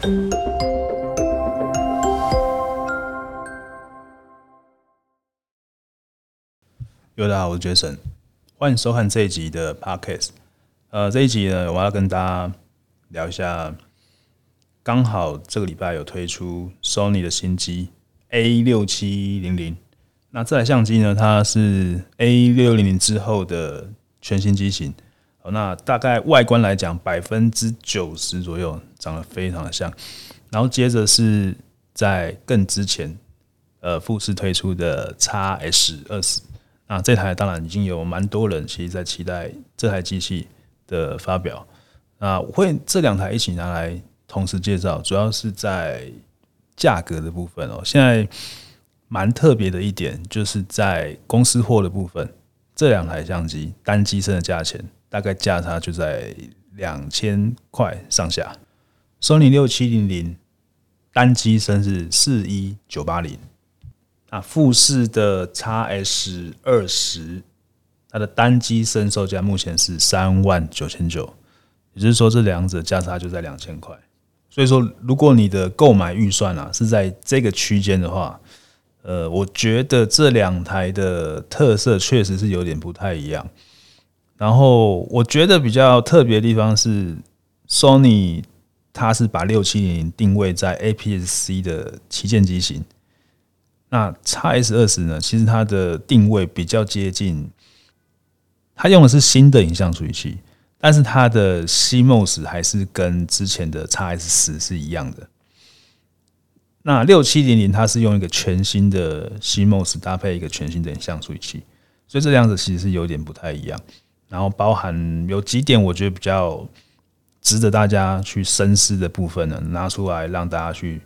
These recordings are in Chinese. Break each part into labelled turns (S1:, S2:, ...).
S1: 大家好，我是 Jason，欢迎收看这一集的 Podcast。呃，这一集呢，我要跟大家聊一下，刚好这个礼拜有推出 Sony 的新机 A 六七零零。那这台相机呢，它是 A 六零零之后的全新机型。那大概外观来讲，百分之九十左右长得非常的像。然后接着是在更之前，呃，富士推出的 X S 二十。那这台当然已经有蛮多人其实在期待这台机器的发表。那我会这两台一起拿来同时介绍，主要是在价格的部分哦。现在蛮特别的一点，就是在公司货的部分，这两台相机单机身的价钱大概价差就在两千块上下。Sony 六七零零单机身是四一九八零。啊，富士的 X S 二十，它的单机身售价目前是三万九千九，也就是说这两者价差就在两千块。所以说，如果你的购买预算啊是在这个区间的话，呃，我觉得这两台的特色确实是有点不太一样。然后我觉得比较特别的地方是，Sony 它是把六七零零定位在 APS-C 的旗舰机型。那 X S 二十呢？其实它的定位比较接近，它用的是新的影像处理器，但是它的 CMOS 还是跟之前的 X S 十是一样的。那六七零零它是用一个全新的 CMOS 搭配一个全新的影像处理器，所以这两者其实是有点不太一样。然后包含有几点我觉得比较值得大家去深思的部分呢，拿出来让大家去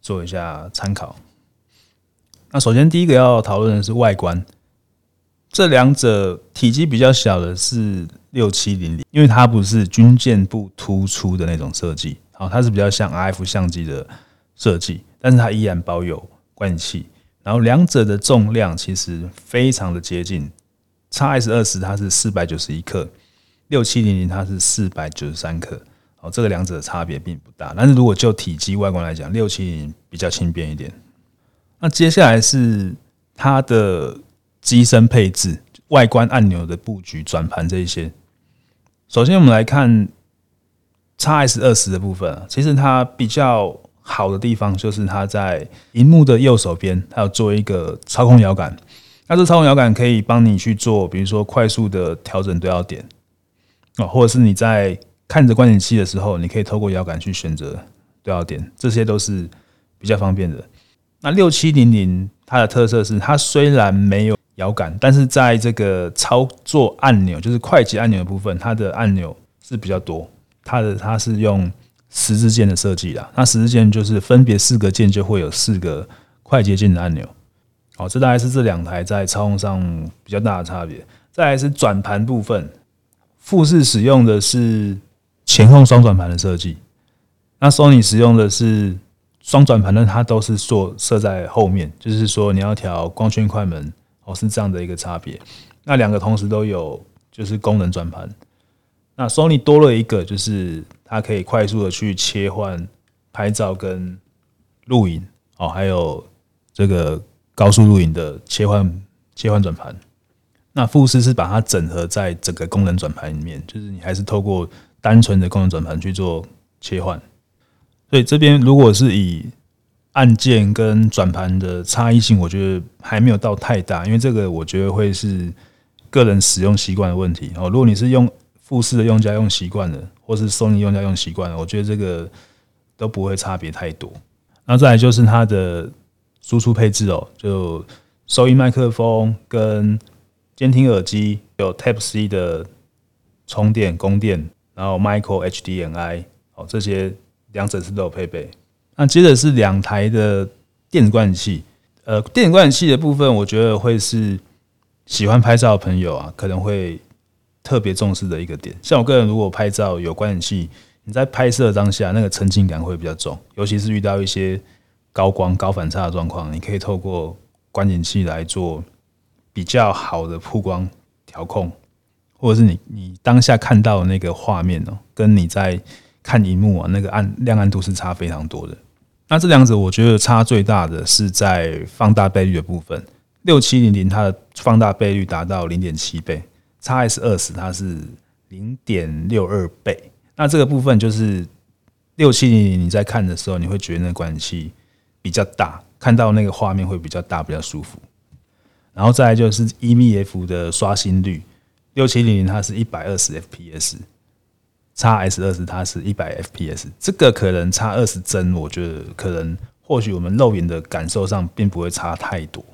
S1: 做一下参考。那首先第一个要讨论的是外观，这两者体积比较小的是六七零零，因为它不是军舰部突出的那种设计，好，它是比较像 RF 相机的设计，但是它依然保有观景器，然后两者的重量其实非常的接近，X S 二十它是四百九十一克，六七零零它是四百九十三克，好，这个两者的差别并不大，但是如果就体积外观来讲，六七零比较轻便一点。那接下来是它的机身配置、外观按钮的布局、转盘这一些。首先，我们来看 X S 二十的部分，其实它比较好的地方就是它在荧幕的右手边，它有做一个操控摇杆。那这操控摇杆可以帮你去做，比如说快速的调整对焦点啊，或者是你在看着观景器的时候，你可以透过摇杆去选择对焦点，这些都是比较方便的。那六七零零它的特色是，它虽然没有摇杆，但是在这个操作按钮，就是快捷按钮的部分，它的按钮是比较多。它的它是用十字键的设计啦，那十字键就是分别四个键就会有四个快捷键的按钮。好，这大概是这两台在操控上比较大的差别。再来是转盘部分，富士使用的是前后双转盘的设计，那 Sony 使用的是。双转盘呢，它都是做设在后面，就是说你要调光圈、快门哦，是这样的一个差别。那两个同时都有，就是功能转盘。那 Sony 多了一个，就是它可以快速的去切换拍照跟录影哦，还有这个高速录影的切换切换转盘。那富士是把它整合在整个功能转盘里面，就是你还是透过单纯的功能转盘去做切换。所以这边如果是以按键跟转盘的差异性，我觉得还没有到太大，因为这个我觉得会是个人使用习惯的问题哦。如果你是用富士的用家用习惯了，或是 Sony 用家用习惯了，我觉得这个都不会差别太多。那再来就是它的输出配置哦，就收音麦克风跟监听耳机，有 Type C 的充电供电，然后 Micro HDMI 哦这些。两者是都有配备。那接着是两台的电子观景器。呃，电子观景器的部分，我觉得会是喜欢拍照的朋友啊，可能会特别重视的一个点。像我个人，如果拍照有观景器，你在拍摄当下那个沉浸感会比较重，尤其是遇到一些高光、高反差的状况，你可以透过观景器来做比较好的曝光调控，或者是你你当下看到的那个画面哦，跟你在看荧幕啊，那个暗亮暗度是差非常多的。那这两者我觉得差最大的是在放大倍率的部分，六七零零它的放大倍率达到零点七倍，XS 二十它是零点六二倍。那这个部分就是六七零零你在看的时候，你会觉得那观景器比较大，看到那个画面会比较大，比较舒服。然后再来就是 eMF 的刷新率，六七零零它是一百二十 FPS。XS 二十它是一百 FPS，这个可能差二十帧，我觉得可能或许我们肉眼的感受上并不会差太多。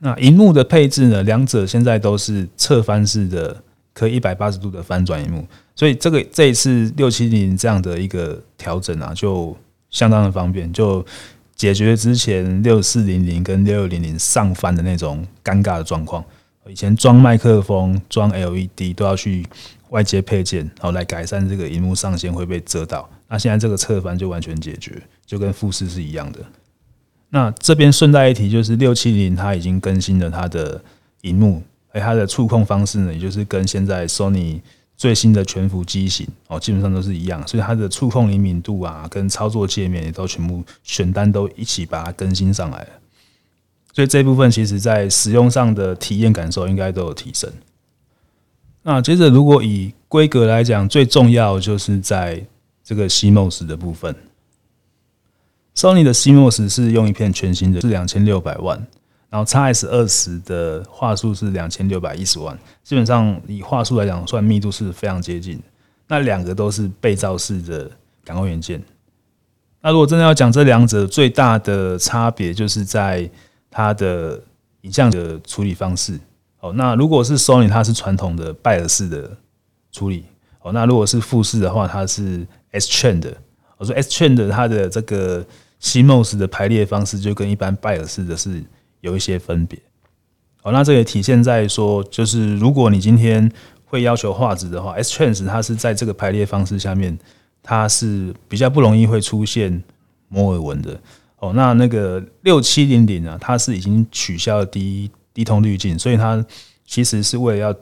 S1: 那荧幕的配置呢？两者现在都是侧翻式的，可以一百八十度的翻转荧幕，所以这个这一次六七零这样的一个调整啊，就相当的方便，就解决之前六四零零跟六六零零上翻的那种尴尬的状况。以前装麦克风、装 LED 都要去。外接配件，然后来改善这个荧幕上限会被遮到。那现在这个侧翻就完全解决，就跟富士是一样的。那这边顺带一提，就是六七零它已经更新了它的荧幕，而它的触控方式呢，也就是跟现在 Sony 最新的全幅机型哦，基本上都是一样。所以它的触控灵敏度啊，跟操作界面也都全部选单都一起把它更新上来了。所以这部分其实在使用上的体验感受应该都有提升。那接着，如果以规格来讲，最重要就是在这个 CMOS 的部分。Sony 的 CMOS 是用一片全新的，是两千六百万，然后 XS 二十的话术是两千六百一十万，基本上以话术来讲，算密度是非常接近。那两个都是背照式的感光元件。那如果真的要讲这两者最大的差别，就是在它的影像的处理方式。哦，那如果是 Sony，它是传统的拜耳式的处理。哦，那如果是富士的话，它是 S Trend 的。我说 S Trend 的它的这个 CMOS 的排列方式就跟一般拜耳式的是有一些分别。哦，那这也体现在说，就是如果你今天会要求画质的话，S Trend 它是在这个排列方式下面，它是比较不容易会出现摩尔纹的。哦，那那个六七零零啊，它是已经取消了第一。低通滤镜，所以它其实是为了要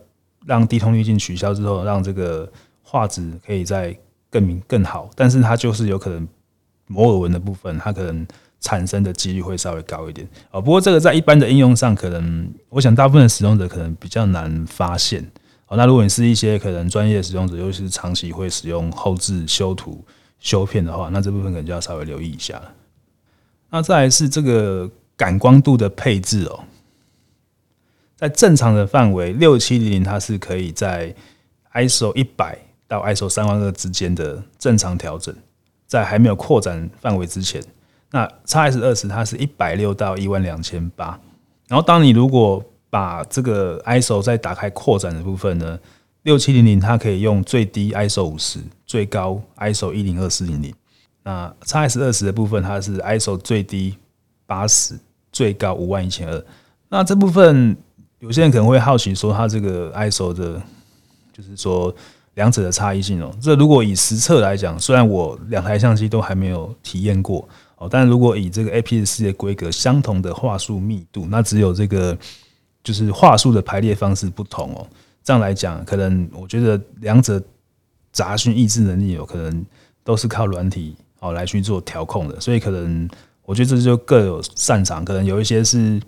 S1: 让低通滤镜取消之后，让这个画质可以再更明更好。但是它就是有可能摩尔纹的部分，它可能产生的几率会稍微高一点啊。不过这个在一般的应用上，可能我想大部分使用者可能比较难发现。哦，那如果你是一些可能专业使用者，尤其是长期会使用后置修图修片的话，那这部分可能就要稍微留意一下了。那再来是这个感光度的配置哦。在正常的范围，六七零零它是可以在 ISO 一百到 ISO 三万二之间的正常调整，在还没有扩展范围之前，那 XS 二十它是一百六到一万两千八。然后，当你如果把这个 ISO 再打开扩展的部分呢，六七零零它可以用最低 ISO 五十，最高 ISO 一零二四零零。那 XS 二十的部分，它是 ISO 最低八十，最高五万一千二。那这部分。有些人可能会好奇说，它这个 ISO 的，就是说两者的差异性哦。这如果以实测来讲，虽然我两台相机都还没有体验过哦，但如果以这个 APS-C 的规格，相同的话术密度，那只有这个就是话术的排列方式不同哦。这样来讲，可能我觉得两者杂讯抑制能力有可能都是靠软体哦来去做调控的，所以可能我觉得这就各有擅长，可能有一些是。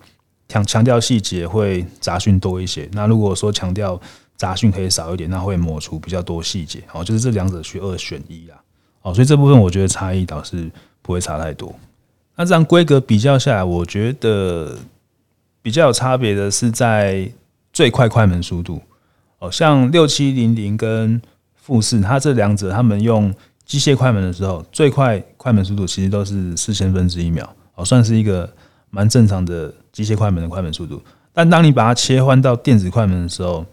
S1: 强强调细节会杂讯多一些，那如果说强调杂讯可以少一点，那会抹除比较多细节。哦，就是这两者去二选一啦。好，所以这部分我觉得差异倒是不会差太多。那这样规格比较下来，我觉得比较有差别的是在最快快门速度。哦，像六七零零跟富士，它这两者他们用机械快门的时候，最快快门速度其实都是四千分之一秒。哦，算是一个蛮正常的。机械快门的快门速度，但当你把它切换到电子快门的时候，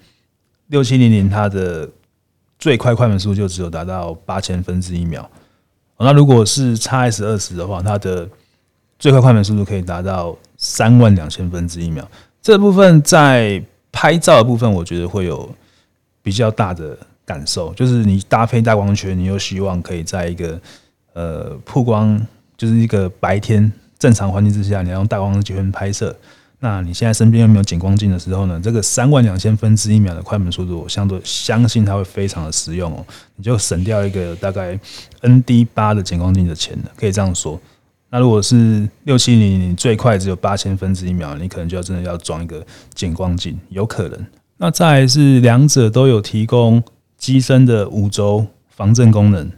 S1: 六七零零它的最快快门速度就只有达到八千分之一秒。那如果是 XS 二十的话，它的最快快门速度可以达到三万两千分之一秒。这部分在拍照的部分，我觉得会有比较大的感受，就是你搭配大光圈，你又希望可以在一个呃曝光，就是一个白天。正常环境之下，你要用大光圈拍摄，那你现在身边又没有减光镜的时候呢？这个三万两千分之一秒的快门速度，我相对相信它会非常的实用哦。你就省掉一个大概 ND 八的减光镜的钱了，可以这样说。那如果是六七零，你最快只有八千分之一秒，你可能就要真的要装一个减光镜，有可能。那再是两者都有提供机身的五轴防震功能。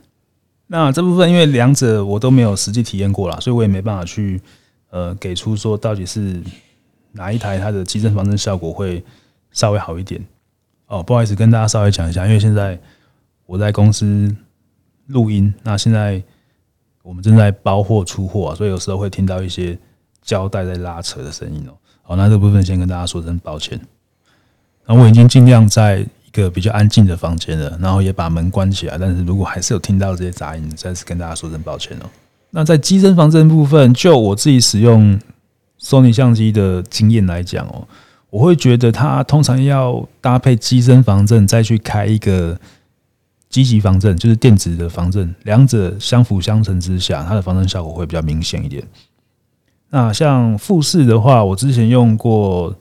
S1: 那这部分因为两者我都没有实际体验过啦，所以我也没办法去呃给出说到底是哪一台它的机震防震效果会稍微好一点。哦，不好意思，跟大家稍微讲一下，因为现在我在公司录音，那现在我们正在包货出货啊，所以有时候会听到一些胶带在拉扯的声音哦。好，那这部分先跟大家说声抱歉。那我已经尽量在。一个比较安静的房间了，然后也把门关起来。但是如果还是有听到这些杂音，再次跟大家说声抱歉哦。那在机身防震部分，就我自己使用 Sony 相机的经验来讲哦，我会觉得它通常要搭配机身防震，再去开一个机级防震，就是电子的防震，两者相辅相成之下，它的防震效果会比较明显一点。那像富士的话，我之前用过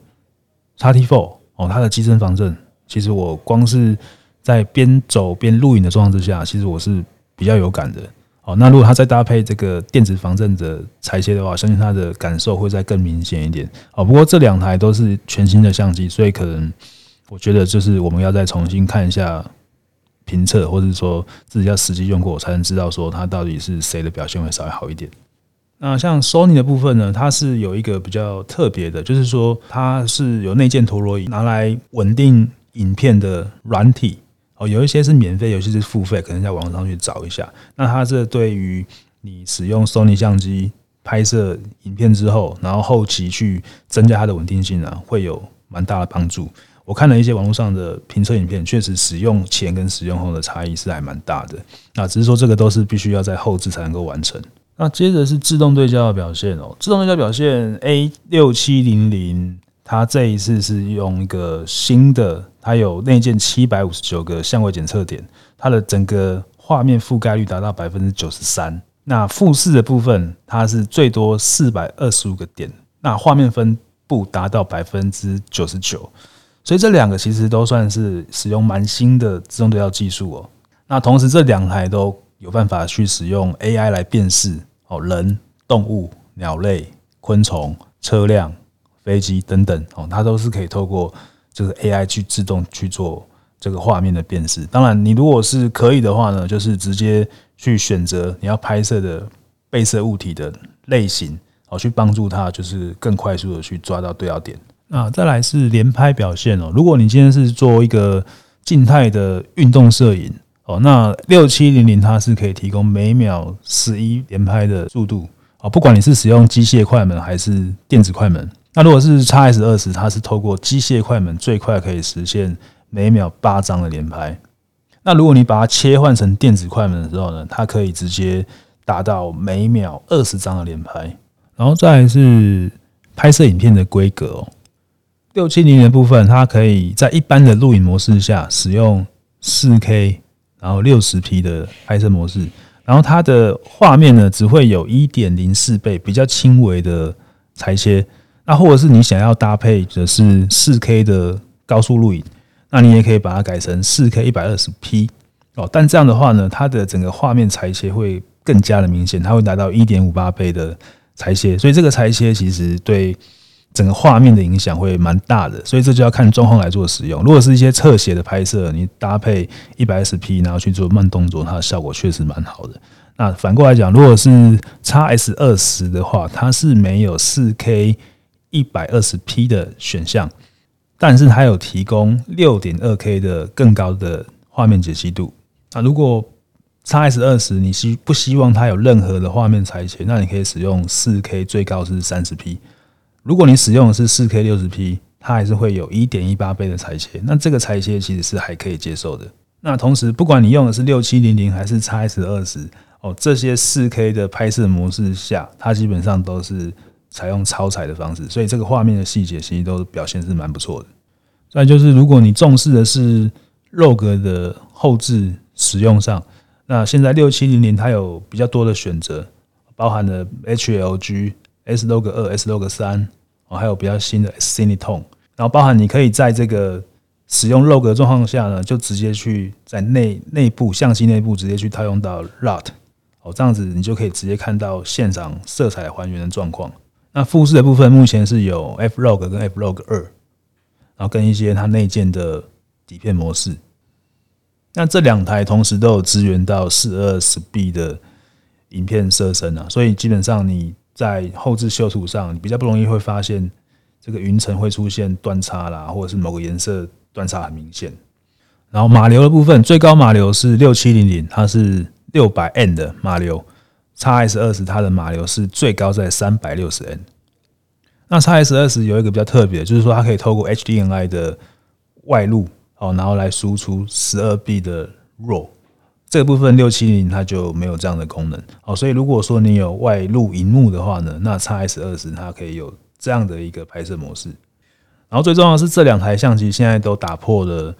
S1: X-T4 哦，它的机身防震。其实我光是在边走边录影的状况之下，其实我是比较有感的。哦，那如果它再搭配这个电子防震的裁切的话，相信它的感受会再更明显一点。哦，不过这两台都是全新的相机，所以可能我觉得就是我们要再重新看一下评测，或者说自己要实际用过，才能知道说它到底是谁的表现会稍微好一点。那像 Sony 的部分呢，它是有一个比较特别的，就是说它是有内建陀螺仪拿来稳定影片的软体哦，有一些是免费，有些是付费，可能在网上去找一下。那它这对于你使用 Sony 相机拍摄影片之后，然后后期去增加它的稳定性呢，会有蛮大的帮助。我看了一些网络上的评测影片，确实使用前跟使用后的差异是还蛮大的。那只是说这个都是必须要在后置才能够完成。那接着是自动对焦的表现哦，自动对焦表现 A 六七零零，它这一次是用一个新的，它有内建七百五十九个相位检测点，它的整个画面覆盖率达到百分之九十三。那富士的部分，它是最多四百二十五个点，那画面分布达到百分之九十九。所以这两个其实都算是使用蛮新的自动对焦技术哦。那同时这两台都有办法去使用 AI 来辨识哦，人、动物、鸟类、昆虫、车辆、飞机等等哦，它都是可以透过这个 AI 去自动去做这个画面的辨识。当然，你如果是可以的话呢，就是直接去选择你要拍摄的被摄物体的类型哦，去帮助它就是更快速的去抓到对焦点。那再来是连拍表现哦，如果你今天是做一个静态的运动摄影。哦，那六七零零它是可以提供每秒十一连拍的速度啊，不管你是使用机械快门还是电子快门。那如果是 X S 二十，它是透过机械快门，最快可以实现每秒八张的连拍。那如果你把它切换成电子快门的时候呢，它可以直接达到每秒二十张的连拍。然后再是拍摄影片的规格哦，六七零零的部分，它可以在一般的录影模式下使用四 K。然后六十 P 的拍摄模式，然后它的画面呢，只会有一点零四倍，比较轻微的裁切。那或者是你想要搭配的是四 K 的高速录影，那你也可以把它改成四 K 一百二十 P 哦。但这样的话呢，它的整个画面裁切会更加的明显，它会达到一点五八倍的裁切。所以这个裁切其实对。整个画面的影响会蛮大的，所以这就要看状况来做使用。如果是一些侧写的拍摄，你搭配一百二十 P，然后去做慢动作，它的效果确实蛮好的。那反过来讲，如果是 X S 二十的话，它是没有四 K 一百二十 P 的选项，但是它有提供六点二 K 的更高的画面解析度。那如果 X S 二十你希不希望它有任何的画面裁切，那你可以使用四 K，最高是三十 P。如果你使用的是四 K 六十 P，它还是会有一点一八倍的裁切，那这个裁切其实是还可以接受的。那同时，不管你用的是六七零零还是 X S 二十哦，这些四 K 的拍摄模式下，它基本上都是采用超采的方式，所以这个画面的细节其实都表现是蛮不错的。再就是，如果你重视的是 RAW 的后置使用上，那现在六七零零它有比较多的选择，包含了 HLG。S Log 二、S Log 三，哦，还有比较新的 Cinetone，然后包含你可以在这个使用 log 的状况下呢，就直接去在内内部相机内部直接去套用到 LUT，哦，这样子你就可以直接看到现场色彩还原的状况。那富士的部分目前是有 F log 跟 F log 二，然后跟一些它内建的底片模式。那这两台同时都有支援到四二 Speed 的影片色深啊，所以基本上你在后置修图上，比较不容易会发现这个云层会出现断差啦，或者是某个颜色断差很明显。然后码流的部分，最高码流是六七零零，它是六百 N 的码流。X S 二十它的码流是最高在三百六十 N。那 X S 二十有一个比较特别，就是说它可以透过 HDMI 的外录。哦，然后来输出十二 B 的 RAW，这部分六七零它就没有这样的功能。哦，所以如果说你有外录荧幕的话呢，那 X S 二十它可以有这样的一个拍摄模式。然后最重要的是，这两台相机现在都打破了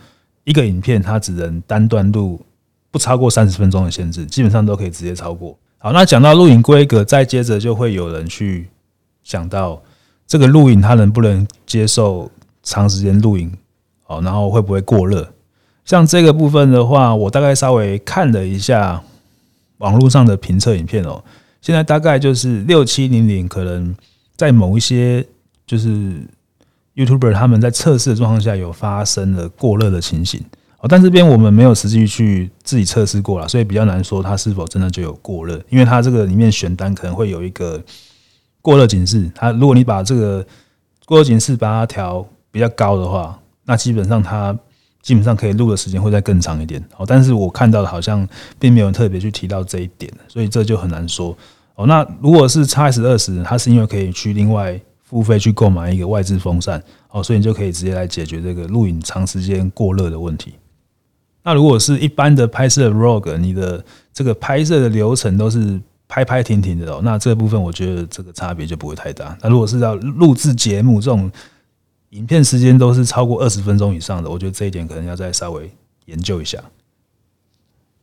S1: 一个影片它只能单段录不超过三十分钟的限制，基本上都可以直接超过。好，那讲到录影规格，再接着就会有人去想到这个录影它能不能接受长时间录影。好，然后会不会过热？像这个部分的话，我大概稍微看了一下网络上的评测影片哦。现在大概就是六七零零，可能在某一些就是 YouTuber 他们在测试的状况下有发生了过热的情形。哦，但这边我们没有实际去自己测试过了，所以比较难说它是否真的就有过热，因为它这个里面选单可能会有一个过热警示。它如果你把这个过热警示把它调比较高的话。那基本上它基本上可以录的时间会再更长一点哦，但是我看到的好像并没有特别去提到这一点，所以这就很难说哦。那如果是 X S 二十，它是因为可以去另外付费去购买一个外置风扇哦，所以你就可以直接来解决这个录影长时间过热的问题。那如果是一般的拍摄 Vlog，你的这个拍摄的流程都是拍拍停停的哦，那这部分我觉得这个差别就不会太大。那如果是要录制节目这种，影片时间都是超过二十分钟以上的，我觉得这一点可能要再稍微研究一下。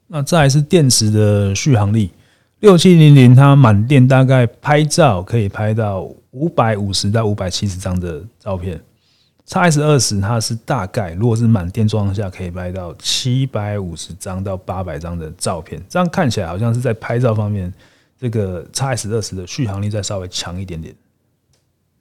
S1: 那再来是电池的续航力，六七零零它满电大概拍照可以拍到五百五十到五百七十张的照片，X S 二十它是大概如果是满电状况下可以拍到七百五十张到八百张的照片，这样看起来好像是在拍照方面，这个 X S 二十的续航力再稍微强一点点。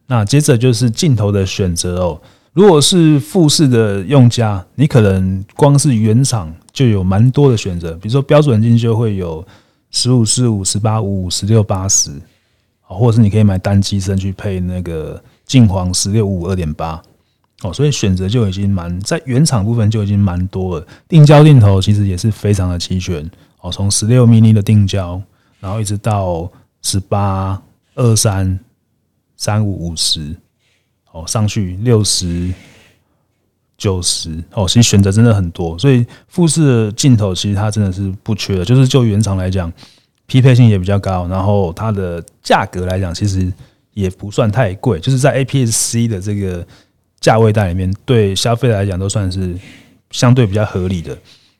S1: 那接着就是镜头的选择哦。如果是富士的用家，你可能光是原厂就有蛮多的选择，比如说标准镜就会有十五四五、十八五五、十六八十，或者是你可以买单机身去配那个镜黄十六五五二点八哦。所以选择就已经蛮在原厂部分就已经蛮多了。定焦镜头其实也是非常的齐全哦，从十六 mini 的定焦，然后一直到十八二三。三五五十，哦，上去六十九十，哦，其实选择真的很多，所以富士的镜头其实它真的是不缺的，就是就原厂来讲，匹配性也比较高，然后它的价格来讲，其实也不算太贵，就是在 APS-C 的这个价位带里面，对消费来讲都算是相对比较合理的。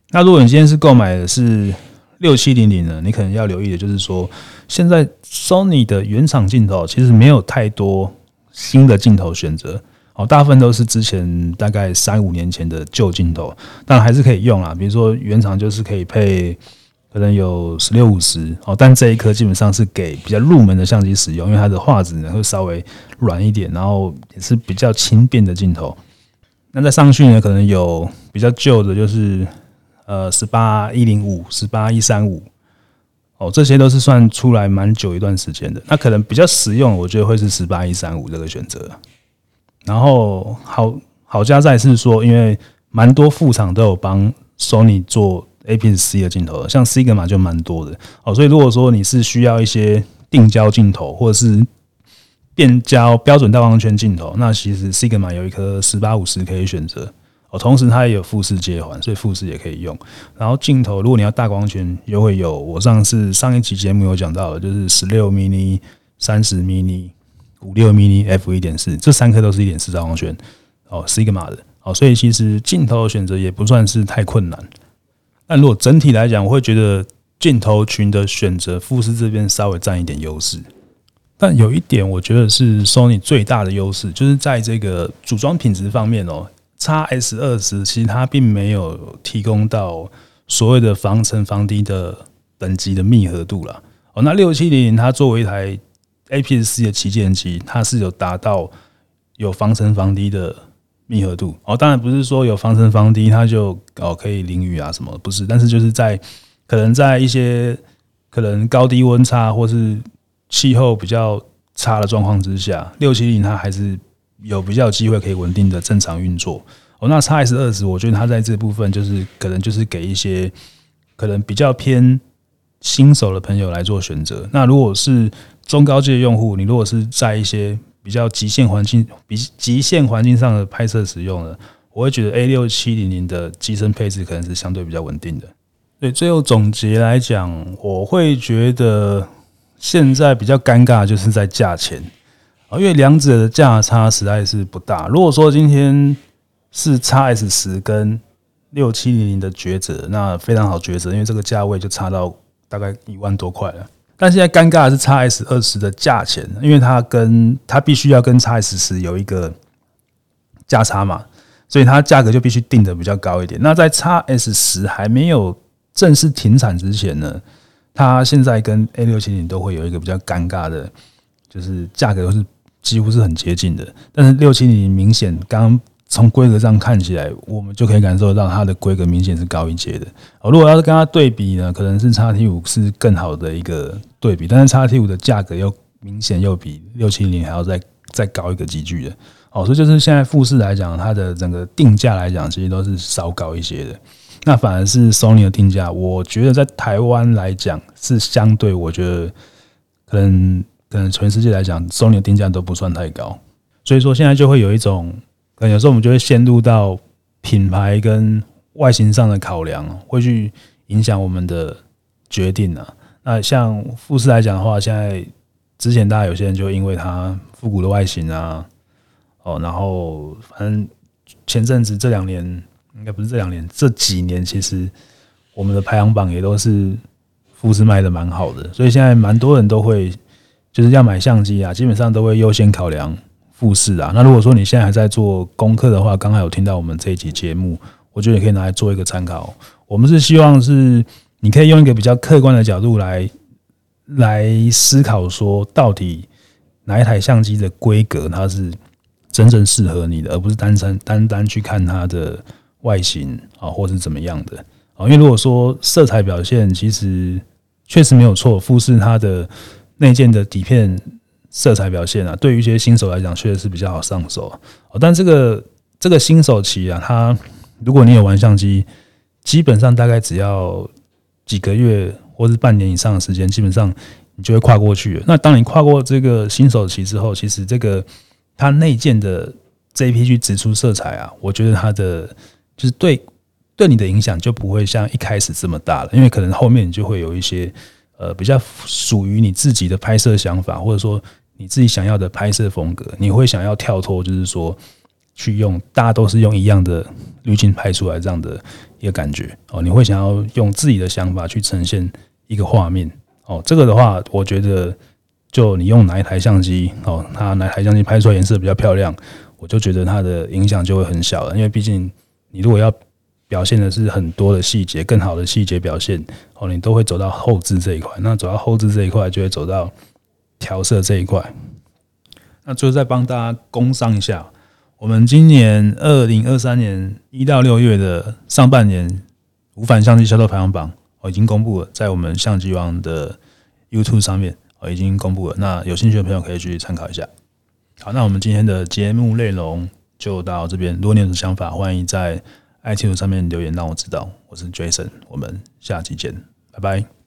S1: 那如果你今天是购买的是六七零零呢，你可能要留意的就是说，现在 Sony 的原厂镜头其实没有太多新的镜头选择，哦，大部分都是之前大概三五年前的旧镜头，但还是可以用啦。比如说原厂就是可以配，可能有十六五十哦，但这一颗基本上是给比较入门的相机使用，因为它的画质呢会稍微软一点，然后也是比较轻便的镜头。那在上去呢，可能有比较旧的，就是。呃，十八一零五、十八一三五，哦，这些都是算出来蛮久一段时间的。那可能比较实用，我觉得会是十八一三五这个选择。然后好好加在是说，因为蛮多副厂都有帮 Sony 做 APS-C 的镜头，像 Sigma 就蛮多的哦。所以如果说你是需要一些定焦镜头或者是变焦标准大光圈镜头，那其实 Sigma 有一颗十八五十可以选择。哦，同时它也有富士接环，所以富士也可以用。然后镜头，如果你要大光圈，又会有我上次上一期节目有讲到的，就是十六 mini、三十 mini、五六 mini f 一点四，这三颗都是一点四大光圈。哦，Sigma 的。哦，所以其实镜头的选择也不算是太困难。但如果整体来讲，我会觉得镜头群的选择，富士这边稍微占一点优势。但有一点，我觉得是 Sony 最大的优势，就是在这个组装品质方面哦。XS 二十其实它并没有提供到所谓的防尘防滴的等级的密合度了。哦，那六七零零它作为一台 APS-C 的旗舰机，它是有达到有防尘防滴的密合度。哦，当然不是说有防尘防滴它就哦可以淋雨啊什么，不是。但是就是在可能在一些可能高低温差或是气候比较差的状况之下，六七零它还是有比较机会可以稳定的正常运作。哦，那 XS 二十，我觉得它在这部分就是可能就是给一些可能比较偏新手的朋友来做选择。那如果是中高阶用户，你如果是在一些比较极限环境、比极限环境上的拍摄使用的，我会觉得 A 六七零零的机身配置可能是相对比较稳定的。对，最后总结来讲，我会觉得现在比较尴尬就是在价钱啊，因为两者的价差实在是不大。如果说今天是 XS 十跟六七零零的抉择，那非常好抉择，因为这个价位就差到大概一万多块了。但现在尴尬的是 XS 二十的价钱，因为它跟它必须要跟 XS 十有一个价差嘛，所以它价格就必须定的比较高一点。那在 XS 十还没有正式停产之前呢，它现在跟 A 六七零都会有一个比较尴尬的，就是价格都是几乎是很接近的。但是六七零明显刚刚从规格上看起来，我们就可以感受到它的规格明显是高一阶的。哦，如果要是跟它对比呢，可能是 XT 五是更好的一个对比，但是 XT 五的价格又明显又比六七零还要再再高一个级距的。哦，所以就是现在富士来讲，它的整个定价来讲，其实都是稍高一些的。那反而是 Sony 的定价，我觉得在台湾来讲是相对，我觉得可能可能全世界来讲，Sony 的定价都不算太高。所以说现在就会有一种，有时候我们就会陷入到品牌跟外形上的考量，会去影响我们的决定啊。那像富士来讲的话，现在之前大家有些人就因为它复古的外形啊，哦，然后反正前阵子这两年。应该不是这两年，这几年其实我们的排行榜也都是富士卖的蛮好的，所以现在蛮多人都会就是要买相机啊，基本上都会优先考量富士啊。那如果说你现在还在做功课的话，刚好有听到我们这一集节目，我觉得你可以拿来做一个参考。我们是希望是你可以用一个比较客观的角度来来思考，说到底哪一台相机的规格它是真正适合你的，而不是单单单单去看它的。外形啊，或是怎么样的啊？因为如果说色彩表现，其实确实没有错。富士它的内建的底片色彩表现啊，对于一些新手来讲，确实是比较好上手。哦但这个这个新手期啊，它如果你有玩相机，基本上大概只要几个月或是半年以上的时间，基本上你就会跨过去。那当你跨过这个新手期之后，其实这个它内建的 JPG 直出色彩啊，我觉得它的。就是对对你的影响就不会像一开始这么大了，因为可能后面你就会有一些呃比较属于你自己的拍摄想法，或者说你自己想要的拍摄风格，你会想要跳脱，就是说去用大家都是用一样的滤镜拍出来这样的一个感觉哦，你会想要用自己的想法去呈现一个画面哦，这个的话，我觉得就你用哪一台相机哦，它哪台相机拍出来颜色比较漂亮，我就觉得它的影响就会很小了，因为毕竟。你如果要表现的是很多的细节，更好的细节表现哦，你都会走到后置这一块。那走到后置这一块，就会走到调色这一块。那最后再帮大家工商一下，我们今年二零二三年一到六月的上半年无反相机销售排行榜哦，已经公布了，在我们相机王的 YouTube 上面哦，已经公布了。那有兴趣的朋友可以去参考一下。好，那我们今天的节目内容。就到这边，如果你有什么想法，欢迎在 iTunes 上面留言让我知道。我是 Jason，我们下期见，拜拜。